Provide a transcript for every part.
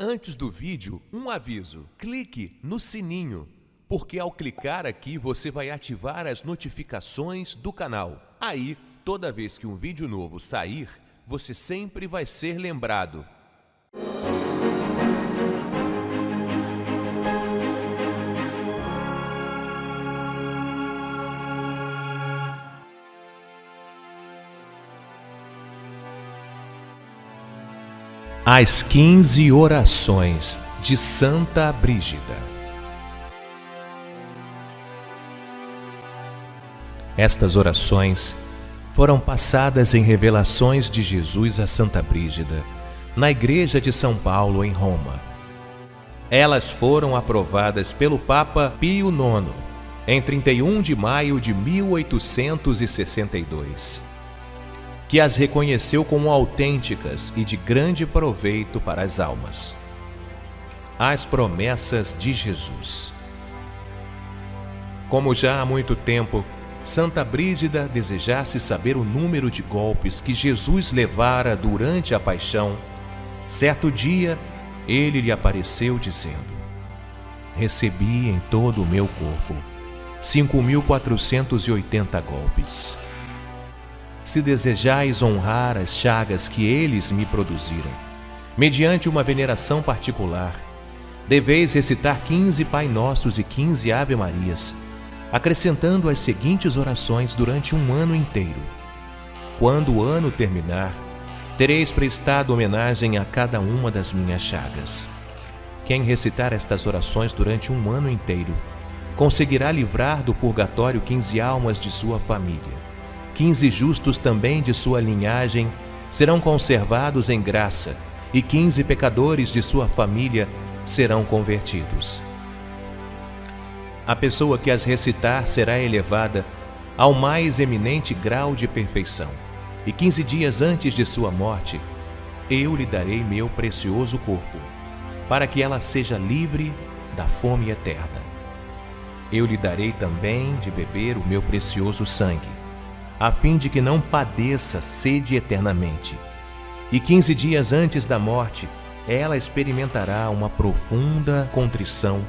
Antes do vídeo, um aviso: clique no sininho, porque ao clicar aqui você vai ativar as notificações do canal. Aí, toda vez que um vídeo novo sair, você sempre vai ser lembrado. As 15 orações de Santa Brígida. Estas orações foram passadas em revelações de Jesus a Santa Brígida, na Igreja de São Paulo, em Roma. Elas foram aprovadas pelo Papa Pio IX em 31 de maio de 1862 que as reconheceu como autênticas e de grande proveito para as almas. As promessas de Jesus. Como já há muito tempo, Santa Brígida desejasse saber o número de golpes que Jesus levara durante a paixão, certo dia ele lhe apareceu dizendo: Recebi em todo o meu corpo 5.480 golpes se desejais honrar as chagas que eles me produziram. Mediante uma veneração particular, deveis recitar quinze Pai Nossos e quinze Ave Marias, acrescentando as seguintes orações durante um ano inteiro. Quando o ano terminar, tereis prestado homenagem a cada uma das minhas chagas. Quem recitar estas orações durante um ano inteiro, conseguirá livrar do purgatório quinze almas de sua família quinze justos também de sua linhagem serão conservados em graça, e quinze pecadores de sua família serão convertidos. A pessoa que as recitar será elevada ao mais eminente grau de perfeição, e quinze dias antes de sua morte, eu lhe darei meu precioso corpo, para que ela seja livre da fome eterna. Eu lhe darei também de beber o meu precioso sangue a fim de que não padeça sede eternamente. E quinze dias antes da morte, ela experimentará uma profunda contrição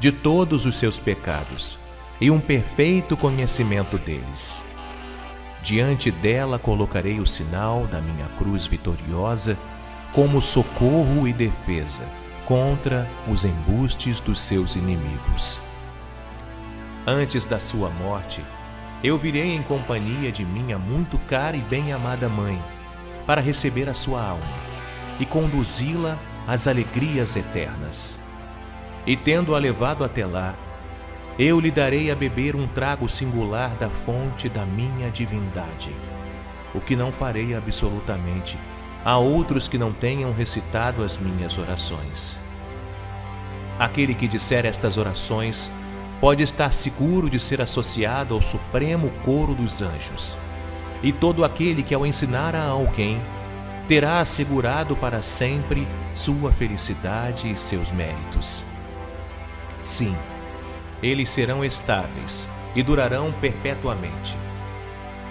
de todos os seus pecados e um perfeito conhecimento deles. Diante dela colocarei o sinal da minha cruz vitoriosa como socorro e defesa contra os embustes dos seus inimigos. Antes da sua morte, eu virei em companhia de minha muito cara e bem-amada mãe, para receber a sua alma e conduzi-la às alegrias eternas. E tendo-a levado até lá, eu lhe darei a beber um trago singular da fonte da minha divindade, o que não farei absolutamente a outros que não tenham recitado as minhas orações. Aquele que disser estas orações pode estar seguro de ser associado ao supremo coro dos anjos. E todo aquele que ao ensinar a alguém terá assegurado para sempre sua felicidade e seus méritos. Sim, eles serão estáveis e durarão perpetuamente.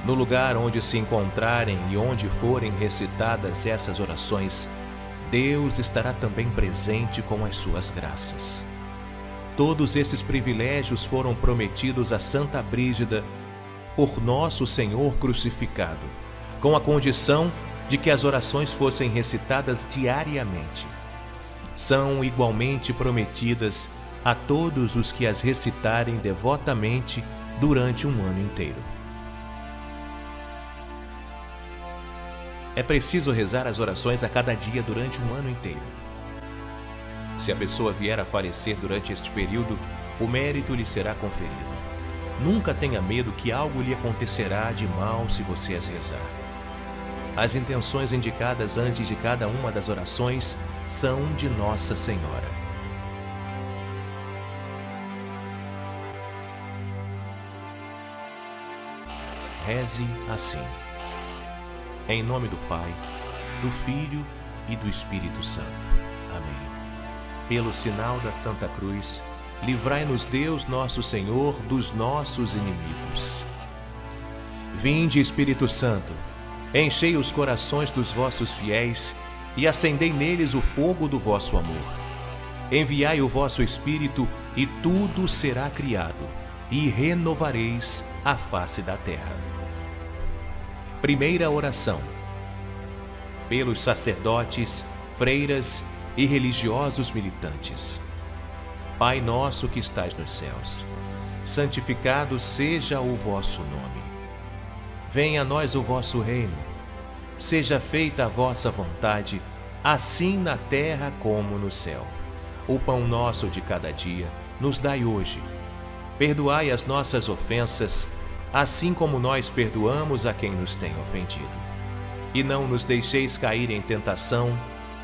No lugar onde se encontrarem e onde forem recitadas essas orações, Deus estará também presente com as suas graças. Todos esses privilégios foram prometidos a Santa Brígida por nosso Senhor crucificado, com a condição de que as orações fossem recitadas diariamente. São igualmente prometidas a todos os que as recitarem devotamente durante um ano inteiro. É preciso rezar as orações a cada dia durante um ano inteiro. Se a pessoa vier a falecer durante este período, o mérito lhe será conferido. Nunca tenha medo que algo lhe acontecerá de mal se você as rezar. As intenções indicadas antes de cada uma das orações são de Nossa Senhora. Reze assim. Em nome do Pai, do Filho e do Espírito Santo. Pelo sinal da Santa Cruz, livrai-nos Deus nosso Senhor dos nossos inimigos. Vinde, Espírito Santo, enchei os corações dos vossos fiéis e acendei neles o fogo do vosso amor. Enviai o vosso Espírito, e tudo será criado, e renovareis a face da terra. Primeira oração. Pelos sacerdotes, freiras e religiosos militantes. Pai nosso que estais nos céus, santificado seja o vosso nome. Venha a nós o vosso reino. Seja feita a vossa vontade, assim na terra como no céu. O pão nosso de cada dia nos dai hoje. Perdoai as nossas ofensas, assim como nós perdoamos a quem nos tem ofendido. E não nos deixeis cair em tentação,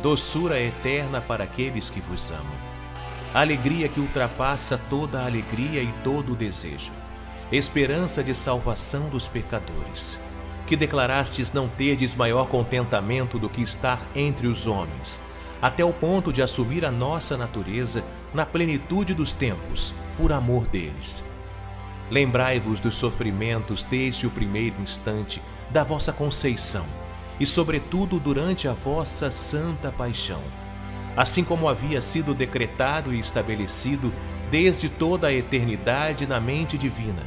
doçura eterna para aqueles que vos amam, alegria que ultrapassa toda a alegria e todo o desejo, esperança de salvação dos pecadores, que declarastes não terdes maior contentamento do que estar entre os homens, até o ponto de assumir a nossa natureza na plenitude dos tempos, por amor deles. Lembrai-vos dos sofrimentos desde o primeiro instante da vossa conceição e, sobretudo, durante a vossa santa paixão, assim como havia sido decretado e estabelecido desde toda a eternidade na mente divina.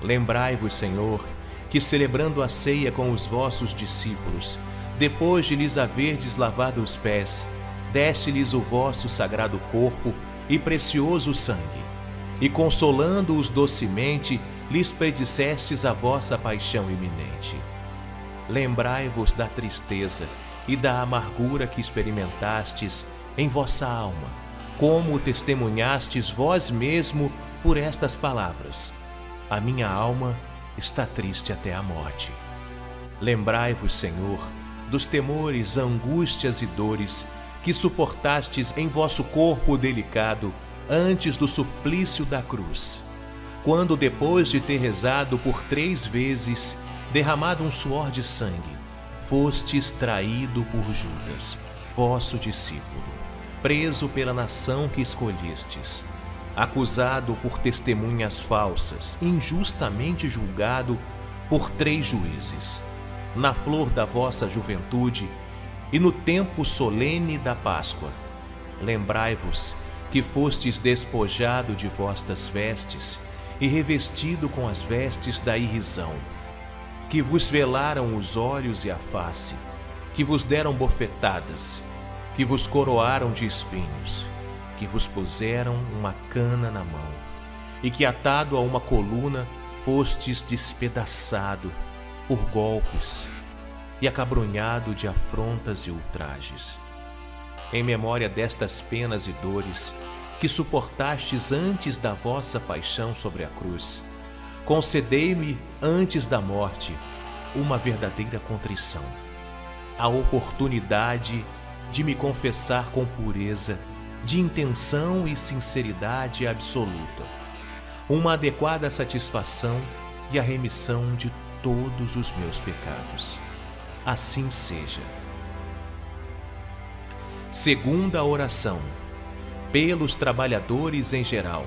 Lembrai-vos, Senhor, que celebrando a ceia com os vossos discípulos, depois de lhes haverdes lavado os pés, deste-lhes o vosso sagrado corpo e precioso sangue, e consolando-os docemente, lhes predissestes a vossa paixão iminente. Lembrai-vos da tristeza e da amargura que experimentastes em vossa alma, como testemunhastes vós mesmo por estas palavras: A minha alma está triste até a morte. Lembrai-vos, Senhor, dos temores, angústias e dores que suportastes em vosso corpo delicado antes do suplício da cruz, quando depois de ter rezado por três vezes, derramado um suor de sangue, fostes traído por Judas, vosso discípulo, preso pela nação que escolhestes, acusado por testemunhas falsas, injustamente julgado por três juízes. Na flor da vossa juventude, e no tempo solene da Páscoa, lembrai-vos que fostes despojado de vossas vestes e revestido com as vestes da irrisão, que vos velaram os olhos e a face, que vos deram bofetadas, que vos coroaram de espinhos, que vos puseram uma cana na mão, e que atado a uma coluna fostes despedaçado por golpes e acabrunhado de afrontas e ultrajes. Em memória destas penas e dores que suportastes antes da vossa paixão sobre a cruz, concedei-me antes da morte uma verdadeira contrição, a oportunidade de me confessar com pureza, de intenção e sinceridade absoluta, uma adequada satisfação e a remissão de todos os meus pecados assim seja. Segunda oração, pelos trabalhadores em geral.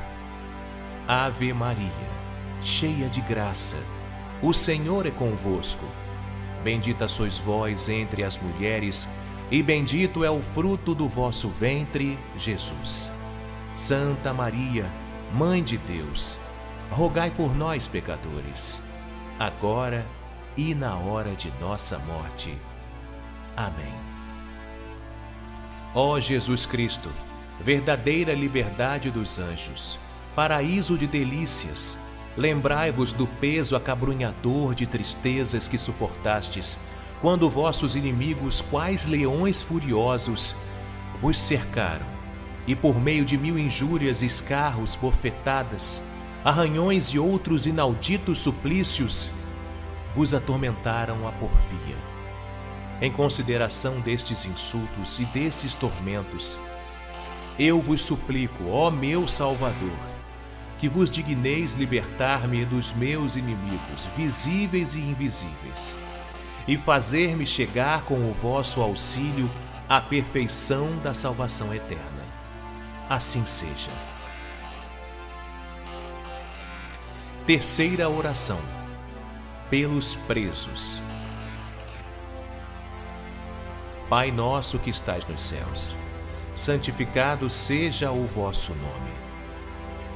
Ave Maria, cheia de graça, o Senhor é convosco. Bendita sois vós entre as mulheres, e bendito é o fruto do vosso ventre, Jesus. Santa Maria, Mãe de Deus, rogai por nós, pecadores agora e na hora de nossa morte. Amém. Ó Jesus Cristo, verdadeira liberdade dos anjos, paraíso de delícias, lembrai-vos do peso acabrunhador de tristezas que suportastes, quando vossos inimigos, quais leões furiosos, vos cercaram, e por meio de mil injúrias, escarros, bofetadas, arranhões e outros inauditos suplícios, vos atormentaram a porfia. Em consideração destes insultos e destes tormentos, eu vos suplico, ó meu Salvador, que vos digneis libertar-me dos meus inimigos, visíveis e invisíveis, e fazer-me chegar com o vosso auxílio à perfeição da salvação eterna. Assim seja. Terceira oração. Pelos presos. Pai nosso que estais nos céus, santificado seja o vosso nome.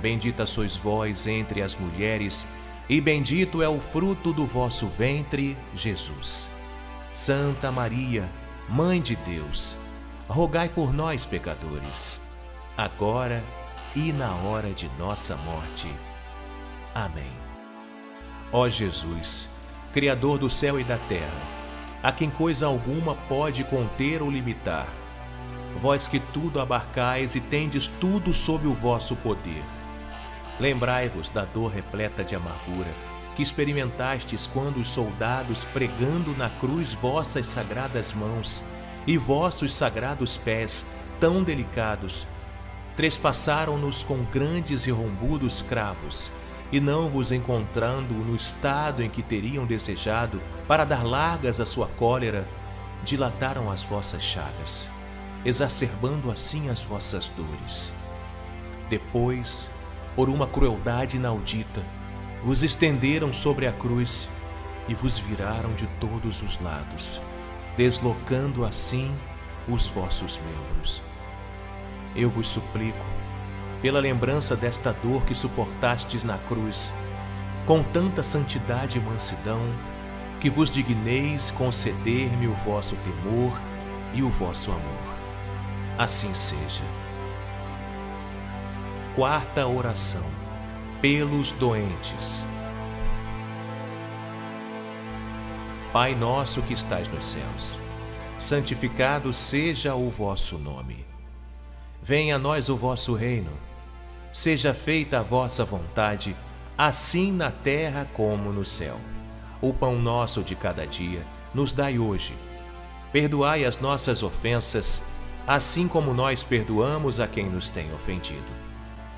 Bendita sois vós entre as mulheres, e bendito é o fruto do vosso ventre, Jesus. Santa Maria, Mãe de Deus, rogai por nós, pecadores, agora e na hora de nossa morte. Amém. Ó Jesus, Criador do céu e da terra, a quem coisa alguma pode conter ou limitar, vós que tudo abarcais e tendes tudo sob o vosso poder, lembrai-vos da dor repleta de amargura que experimentastes quando os soldados, pregando na cruz vossas sagradas mãos e vossos sagrados pés, tão delicados, trespassaram-nos com grandes e rombudos cravos e não vos encontrando no estado em que teriam desejado para dar largas à sua cólera, dilataram as vossas chagas, exacerbando assim as vossas dores. Depois, por uma crueldade inaudita, vos estenderam sobre a cruz e vos viraram de todos os lados, deslocando assim os vossos membros. Eu vos suplico, pela lembrança desta dor que suportastes na cruz, com tanta santidade e mansidão, que vos digneis conceder-me o vosso temor e o vosso amor. Assim seja. Quarta oração. Pelos doentes. Pai nosso que estais nos céus, santificado seja o vosso nome. Venha a nós o vosso reino Seja feita a vossa vontade, assim na terra como no céu. O pão nosso de cada dia nos dai hoje. Perdoai as nossas ofensas, assim como nós perdoamos a quem nos tem ofendido.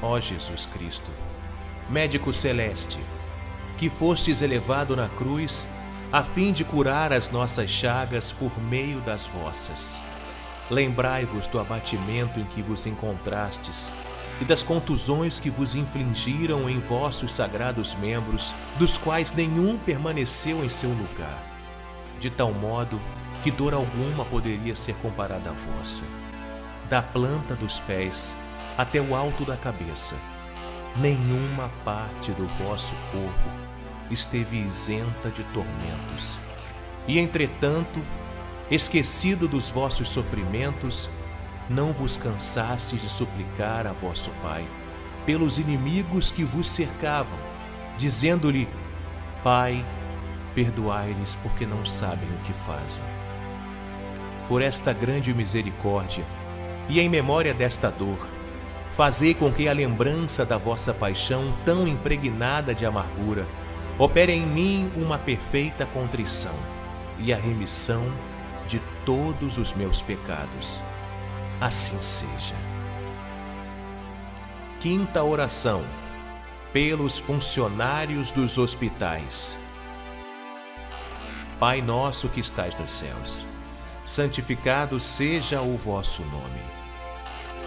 Ó Jesus Cristo, médico celeste, que fostes elevado na cruz a fim de curar as nossas chagas por meio das vossas. Lembrai-vos do abatimento em que vos encontrastes e das contusões que vos infligiram em vossos sagrados membros, dos quais nenhum permaneceu em seu lugar, de tal modo que dor alguma poderia ser comparada à vossa. Da planta dos pés até o alto da cabeça, nenhuma parte do vosso corpo esteve isenta de tormentos. E entretanto, esquecido dos vossos sofrimentos, não vos cansastes de suplicar a vosso Pai pelos inimigos que vos cercavam, dizendo-lhe: Pai, perdoai-lhes porque não sabem o que fazem. Por esta grande misericórdia e em memória desta dor, Fazei com que a lembrança da vossa paixão tão impregnada de amargura opere em mim uma perfeita contrição e a remissão de todos os meus pecados. Assim seja. Quinta oração. Pelos funcionários dos hospitais. Pai nosso que estais nos céus, santificado seja o vosso nome.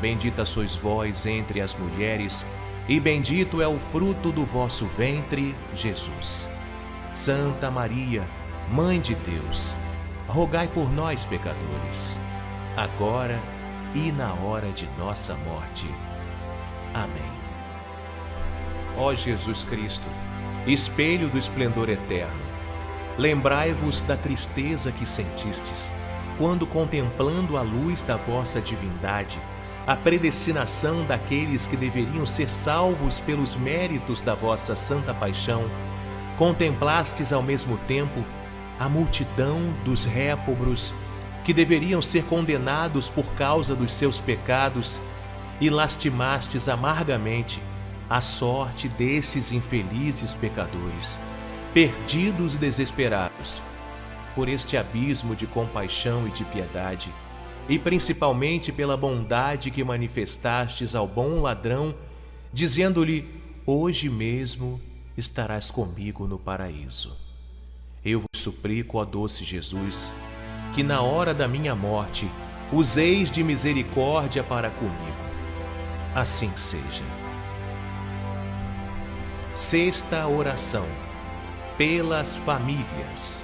Bendita sois vós entre as mulheres, e bendito é o fruto do vosso ventre, Jesus. Santa Maria, Mãe de Deus, rogai por nós, pecadores, agora e na hora de nossa morte. Amém. Ó Jesus Cristo, espelho do esplendor eterno, lembrai-vos da tristeza que sentistes quando, contemplando a luz da vossa divindade, a predestinação daqueles que deveriam ser salvos pelos méritos da vossa santa paixão, contemplastes ao mesmo tempo a multidão dos réprobos que deveriam ser condenados por causa dos seus pecados e lastimastes amargamente a sorte destes infelizes pecadores, perdidos e desesperados, por este abismo de compaixão e de piedade, e principalmente pela bondade que manifestastes ao bom ladrão, dizendo-lhe: Hoje mesmo estarás comigo no paraíso. Eu vos suplico, ó doce Jesus, que na hora da minha morte useis de misericórdia para comigo. Assim seja. Sexta oração pelas famílias.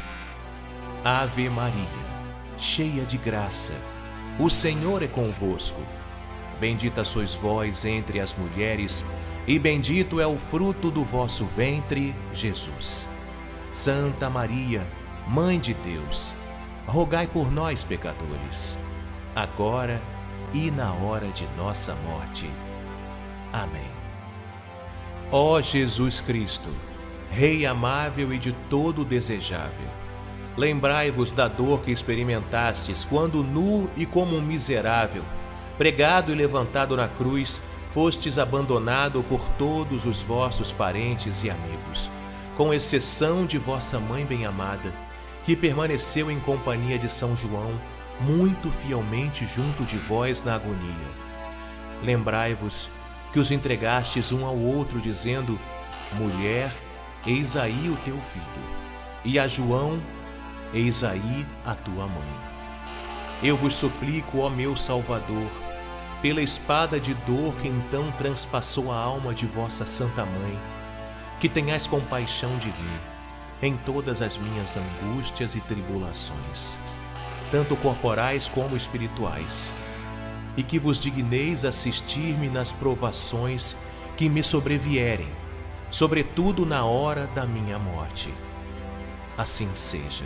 Ave Maria, cheia de graça, o Senhor é convosco. Bendita sois vós entre as mulheres, e bendito é o fruto do vosso ventre, Jesus. Santa Maria, Mãe de Deus, rogai por nós, pecadores, agora e na hora de nossa morte. Amém. Ó Jesus Cristo, Rei amável e de todo desejável, Lembrai-vos da dor que experimentastes quando, nu e como um miserável, pregado e levantado na cruz, fostes abandonado por todos os vossos parentes e amigos, com exceção de vossa mãe bem-amada, que permaneceu em companhia de São João, muito fielmente junto de vós na agonia. Lembrai-vos que os entregastes um ao outro, dizendo: Mulher, eis aí o teu filho, e a João, Eis aí a tua mãe. Eu vos suplico, ó meu Salvador, pela espada de dor que então transpassou a alma de vossa Santa Mãe, que tenhais compaixão de mim em todas as minhas angústias e tribulações, tanto corporais como espirituais, e que vos digneis assistir-me nas provações que me sobrevierem, sobretudo na hora da minha morte. Assim seja.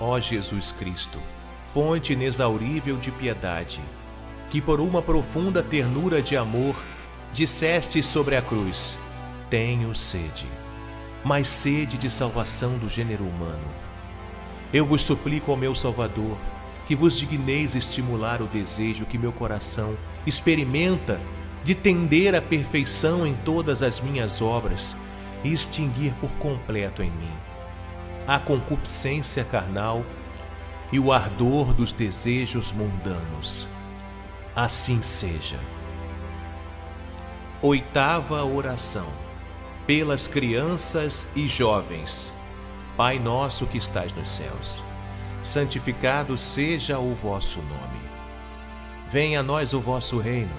Ó Jesus Cristo, fonte inexaurível de piedade, que por uma profunda ternura de amor disseste sobre a cruz: Tenho sede, mas sede de salvação do gênero humano. Eu vos suplico, ó meu Salvador, que vos digneis estimular o desejo que meu coração experimenta de tender à perfeição em todas as minhas obras e extinguir por completo em mim a concupiscência carnal e o ardor dos desejos mundanos. Assim seja. Oitava oração. Pelas crianças e jovens. Pai nosso que estás nos céus, santificado seja o vosso nome. Venha a nós o vosso reino.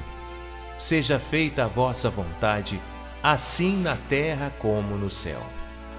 Seja feita a vossa vontade, assim na terra como no céu.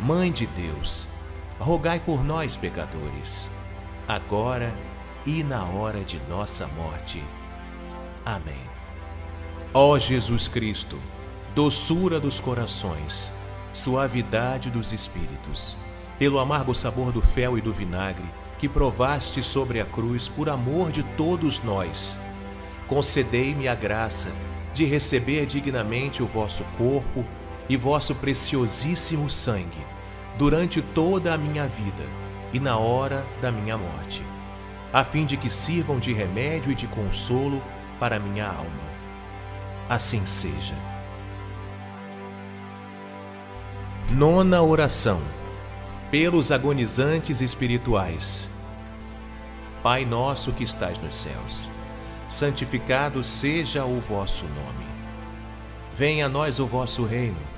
Mãe de Deus, rogai por nós, pecadores, agora e na hora de nossa morte. Amém. Ó Jesus Cristo, doçura dos corações, suavidade dos espíritos, pelo amargo sabor do fel e do vinagre que provaste sobre a cruz por amor de todos nós, concedei-me a graça de receber dignamente o vosso corpo e vosso preciosíssimo sangue durante toda a minha vida e na hora da minha morte, a fim de que sirvam de remédio e de consolo para minha alma. Assim seja. Nona oração. Pelos agonizantes espirituais. Pai nosso que estás nos céus, santificado seja o vosso nome. Venha a nós o vosso reino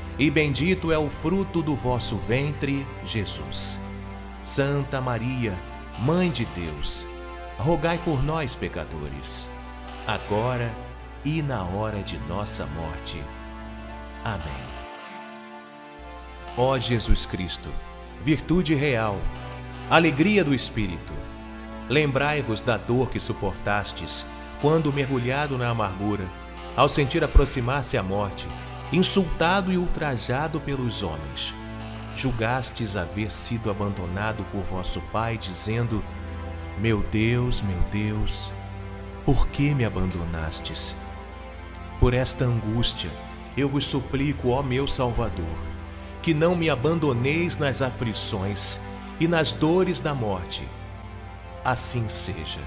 e bendito é o fruto do vosso ventre, Jesus. Santa Maria, Mãe de Deus, rogai por nós, pecadores, agora e na hora de nossa morte. Amém. Ó Jesus Cristo, virtude real, alegria do Espírito, lembrai-vos da dor que suportastes quando mergulhado na amargura, ao sentir aproximar-se a morte, insultado e ultrajado pelos homens. Julgastes haver sido abandonado por vosso Pai, dizendo: Meu Deus, meu Deus, por que me abandonastes? Por esta angústia, eu vos suplico, ó meu Salvador, que não me abandoneis nas aflições e nas dores da morte. Assim seja.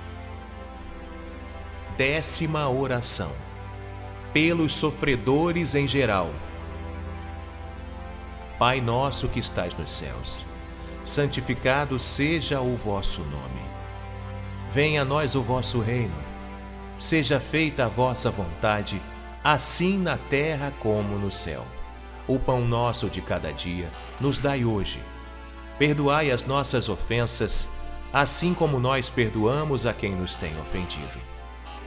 Décima oração pelos sofredores em geral. Pai nosso que estás nos céus, santificado seja o vosso nome. Venha a nós o vosso reino. Seja feita a vossa vontade, assim na terra como no céu. O pão nosso de cada dia nos dai hoje. Perdoai as nossas ofensas, assim como nós perdoamos a quem nos tem ofendido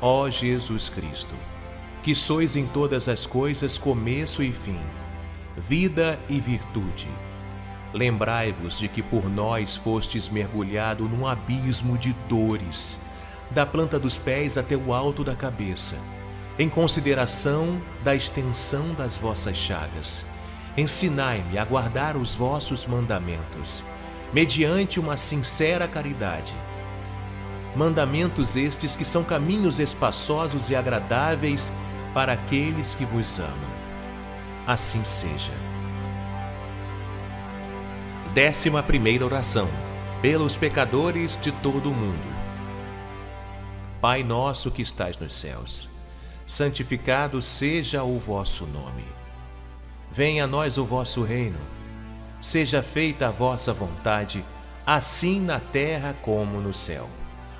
Ó Jesus Cristo, que sois em todas as coisas começo e fim, vida e virtude, lembrai-vos de que por nós fostes mergulhado num abismo de dores, da planta dos pés até o alto da cabeça em consideração da extensão das vossas chagas. Ensinai-me a guardar os vossos mandamentos, mediante uma sincera caridade. Mandamentos estes que são caminhos espaçosos e agradáveis para aqueles que vos amam. Assim seja. Décima primeira oração. Pelos pecadores de todo o mundo. Pai nosso que estais nos céus, santificado seja o vosso nome. Venha a nós o vosso reino. Seja feita a vossa vontade, assim na terra como no céu.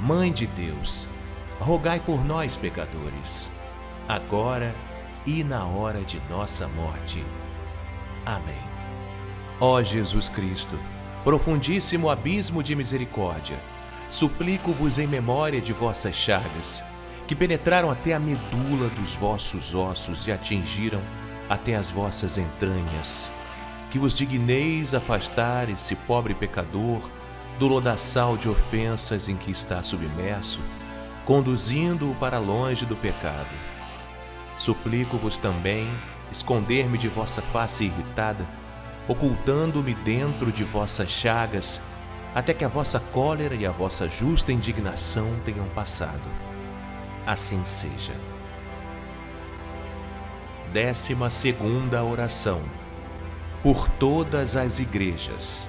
Mãe de Deus, rogai por nós, pecadores, agora e na hora de nossa morte. Amém. Ó Jesus Cristo, profundíssimo abismo de misericórdia, suplico-vos em memória de vossas chagas que penetraram até a medula dos vossos ossos e atingiram até as vossas entranhas, que vos digneis afastar esse pobre pecador do lodaçal de ofensas em que está submerso, conduzindo-o para longe do pecado. Suplico-vos também esconder-me de vossa face irritada, ocultando-me dentro de vossas chagas, até que a vossa cólera e a vossa justa indignação tenham passado assim seja. Décima segunda oração. Por todas as igrejas.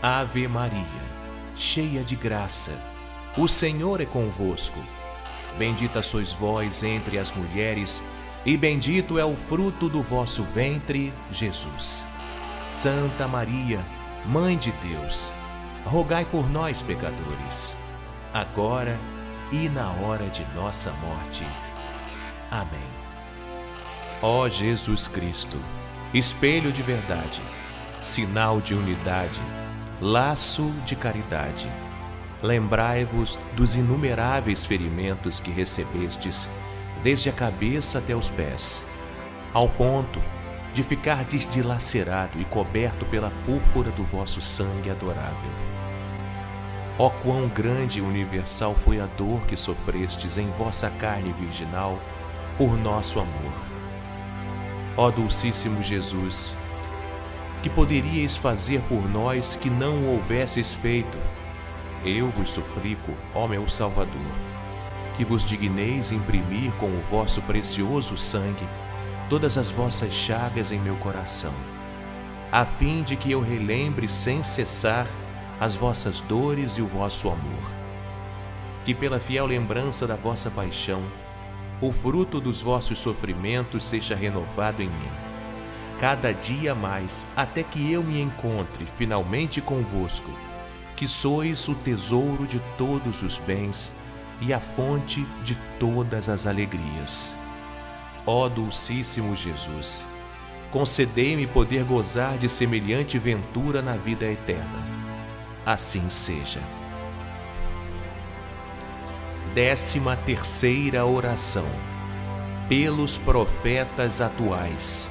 Ave Maria, cheia de graça, o Senhor é convosco. Bendita sois vós entre as mulheres, e bendito é o fruto do vosso ventre, Jesus. Santa Maria, Mãe de Deus, rogai por nós, pecadores, agora e na hora de nossa morte. Amém. Ó Jesus Cristo, espelho de verdade, sinal de unidade, laço de caridade, lembrai-vos dos inumeráveis ferimentos que recebestes, desde a cabeça até os pés, ao ponto de ficar dilacerado e coberto pela púrpura do vosso sangue adorável Ó quão grande e universal foi a dor que sofrestes em vossa carne virginal por nosso amor. Ó Dulcíssimo Jesus, que poderíeis fazer por nós que não o houvesses feito? Eu vos suplico, ó meu Salvador, que vos digneis imprimir com o vosso precioso sangue todas as vossas chagas em meu coração, a fim de que eu relembre sem cessar as vossas dores e o vosso amor. Que pela fiel lembrança da vossa paixão, o fruto dos vossos sofrimentos seja renovado em mim, cada dia mais, até que eu me encontre finalmente convosco, que sois o tesouro de todos os bens e a fonte de todas as alegrias. Ó Dulcíssimo Jesus, concedei-me poder gozar de semelhante ventura na vida eterna assim seja. Décima terceira oração. pelos profetas atuais.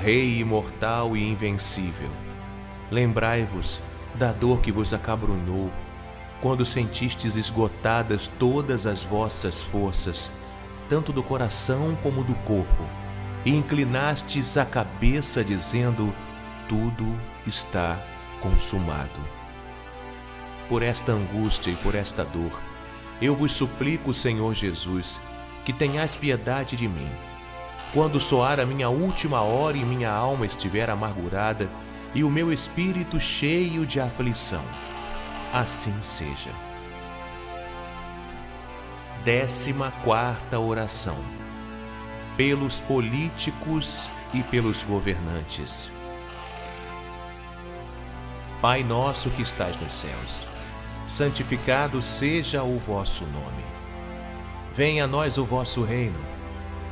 Rei imortal e invencível, lembrai-vos da dor que vos acabrunhou quando sentistes esgotadas todas as vossas forças, tanto do coração como do corpo, e inclinastes a cabeça dizendo: Tudo está consumado. Por esta angústia e por esta dor, eu vos suplico, Senhor Jesus, que tenhais piedade de mim. Quando soar a minha última hora e minha alma estiver amargurada e o meu espírito cheio de aflição, assim seja. Décima quarta oração. Pelos políticos e pelos governantes. Pai nosso que estás nos céus, santificado seja o vosso nome. Venha a nós o vosso reino.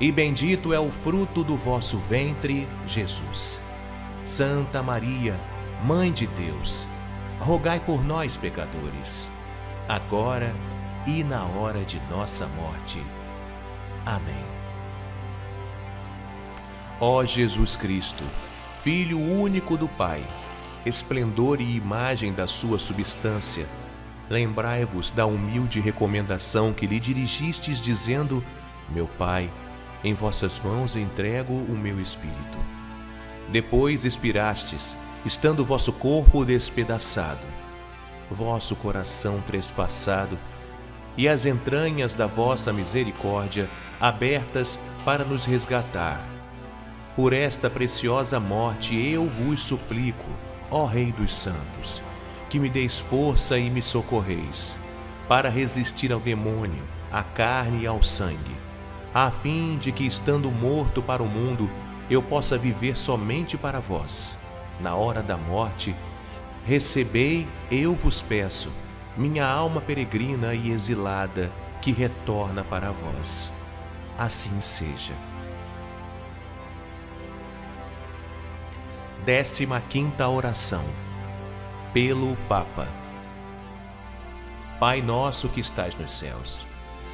e bendito é o fruto do vosso ventre, Jesus. Santa Maria, Mãe de Deus, rogai por nós, pecadores, agora e na hora de nossa morte. Amém. Ó Jesus Cristo, Filho único do Pai, esplendor e imagem da sua substância, lembrai-vos da humilde recomendação que lhe dirigistes, dizendo: Meu Pai, em vossas mãos entrego o meu espírito. Depois expirastes, estando vosso corpo despedaçado, vosso coração trespassado, e as entranhas da vossa misericórdia abertas para nos resgatar. Por esta preciosa morte eu vos suplico, ó Rei dos Santos, que me deis força e me socorreis, para resistir ao demônio, à carne e ao sangue, a fim de que, estando morto para o mundo, eu possa viver somente para vós. Na hora da morte, recebei, eu vos peço, minha alma peregrina e exilada, que retorna para vós. Assim seja. Décima quinta oração. Pelo Papa. Pai nosso que estais nos céus,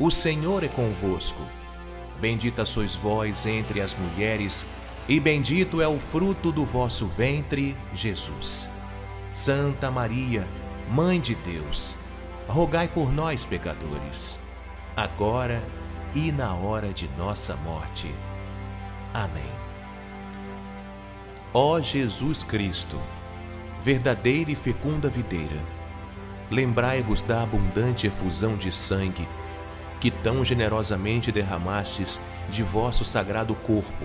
o Senhor é convosco. Bendita sois vós entre as mulheres, e bendito é o fruto do vosso ventre, Jesus. Santa Maria, Mãe de Deus, rogai por nós, pecadores, agora e na hora de nossa morte. Amém. Ó Jesus Cristo, verdadeira e fecunda videira, lembrai-vos da abundante efusão de sangue que tão generosamente derramastes de vosso sagrado corpo,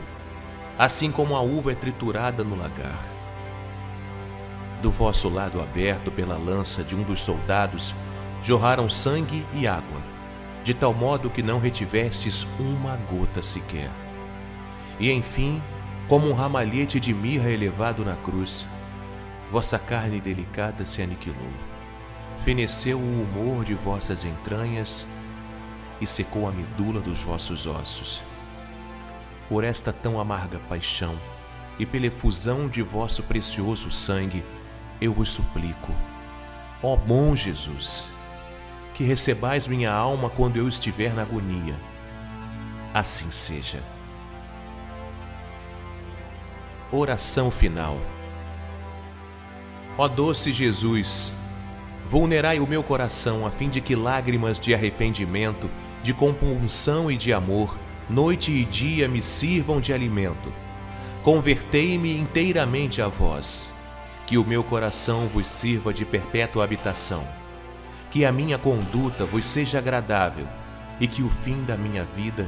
assim como a uva é triturada no lagar. Do vosso lado aberto pela lança de um dos soldados, jorraram sangue e água, de tal modo que não retivestes uma gota sequer. E enfim, como um ramalhete de mirra elevado na cruz, vossa carne delicada se aniquilou. Feneceu o humor de vossas entranhas e secou a medula dos vossos ossos. Por esta tão amarga paixão e pela efusão de vosso precioso sangue, eu vos suplico, ó bom Jesus, que recebais minha alma quando eu estiver na agonia. Assim seja. Oração final. Ó doce Jesus, vulnerai o meu coração a fim de que lágrimas de arrependimento, de compunção e de amor, noite e dia me sirvam de alimento. Convertei-me inteiramente a vós, que o meu coração vos sirva de perpétua habitação, que a minha conduta vos seja agradável e que o fim da minha vida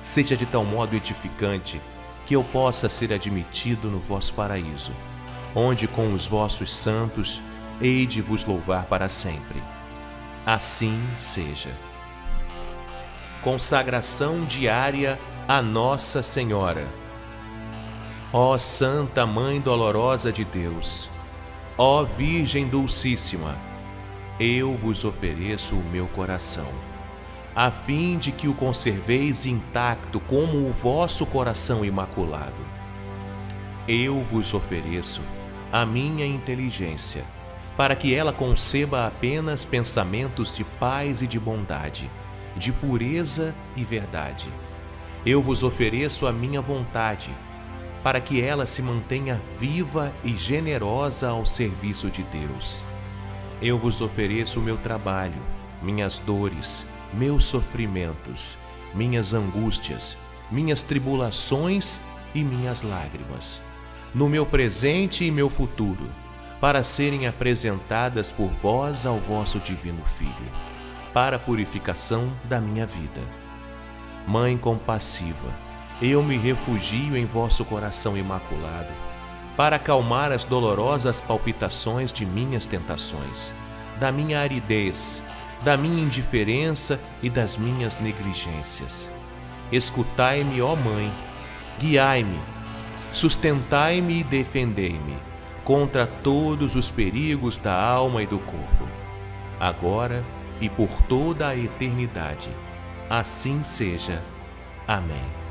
seja de tal modo edificante que eu possa ser admitido no vosso paraíso, onde com os vossos santos hei de vos louvar para sempre. Assim seja. Consagração diária a Nossa Senhora. Ó Santa Mãe Dolorosa de Deus, ó Virgem Dulcíssima, eu vos ofereço o meu coração a fim de que o conserveis intacto como o vosso coração imaculado. Eu vos ofereço a minha inteligência, para que ela conceba apenas pensamentos de paz e de bondade, de pureza e verdade. Eu vos ofereço a minha vontade, para que ela se mantenha viva e generosa ao serviço de Deus. Eu vos ofereço o meu trabalho, minhas dores, meus sofrimentos, minhas angústias, minhas tribulações e minhas lágrimas, no meu presente e meu futuro, para serem apresentadas por vós ao vosso Divino Filho, para a purificação da minha vida. Mãe compassiva, eu me refugio em vosso coração imaculado, para acalmar as dolorosas palpitações de minhas tentações, da minha aridez, da minha indiferença e das minhas negligências. Escutai-me, ó Mãe, guiai-me, sustentai-me e defendei-me contra todos os perigos da alma e do corpo, agora e por toda a eternidade. Assim seja. Amém.